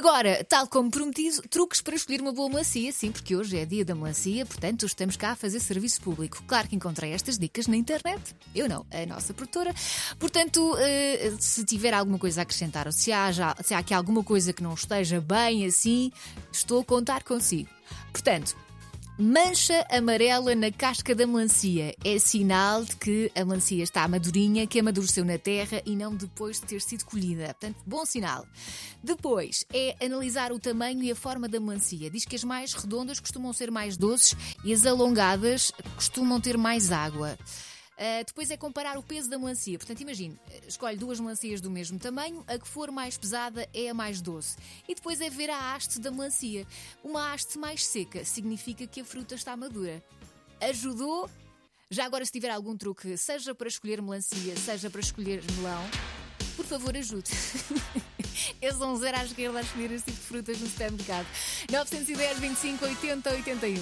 Agora, tal como prometido, truques para escolher uma boa melancia, sim, porque hoje é dia da melancia, portanto estamos cá a fazer serviço público. Claro que encontrei estas dicas na internet, eu não, a nossa produtora. Portanto, eh, se tiver alguma coisa a acrescentar ou se há, já, se há aqui alguma coisa que não esteja bem assim, estou a contar consigo. Portanto, Mancha amarela na casca da melancia é sinal de que a melancia está madurinha, que amadureceu na terra e não depois de ter sido colhida. Portanto, bom sinal. Depois é analisar o tamanho e a forma da melancia. Diz que as mais redondas costumam ser mais doces e as alongadas costumam ter mais água. Uh, depois é comparar o peso da melancia. Portanto, imagine, escolhe duas melancias do mesmo tamanho, a que for mais pesada é a mais doce. E depois é ver a haste da melancia. Uma haste mais seca significa que a fruta está madura. Ajudou? Já agora, se tiver algum truque, seja para escolher melancia, seja para escolher melão, por favor, ajude. Eu sou um zero à esquerda a escolher esse tipo de frutas no supermercado. 910, 25, 80, 81.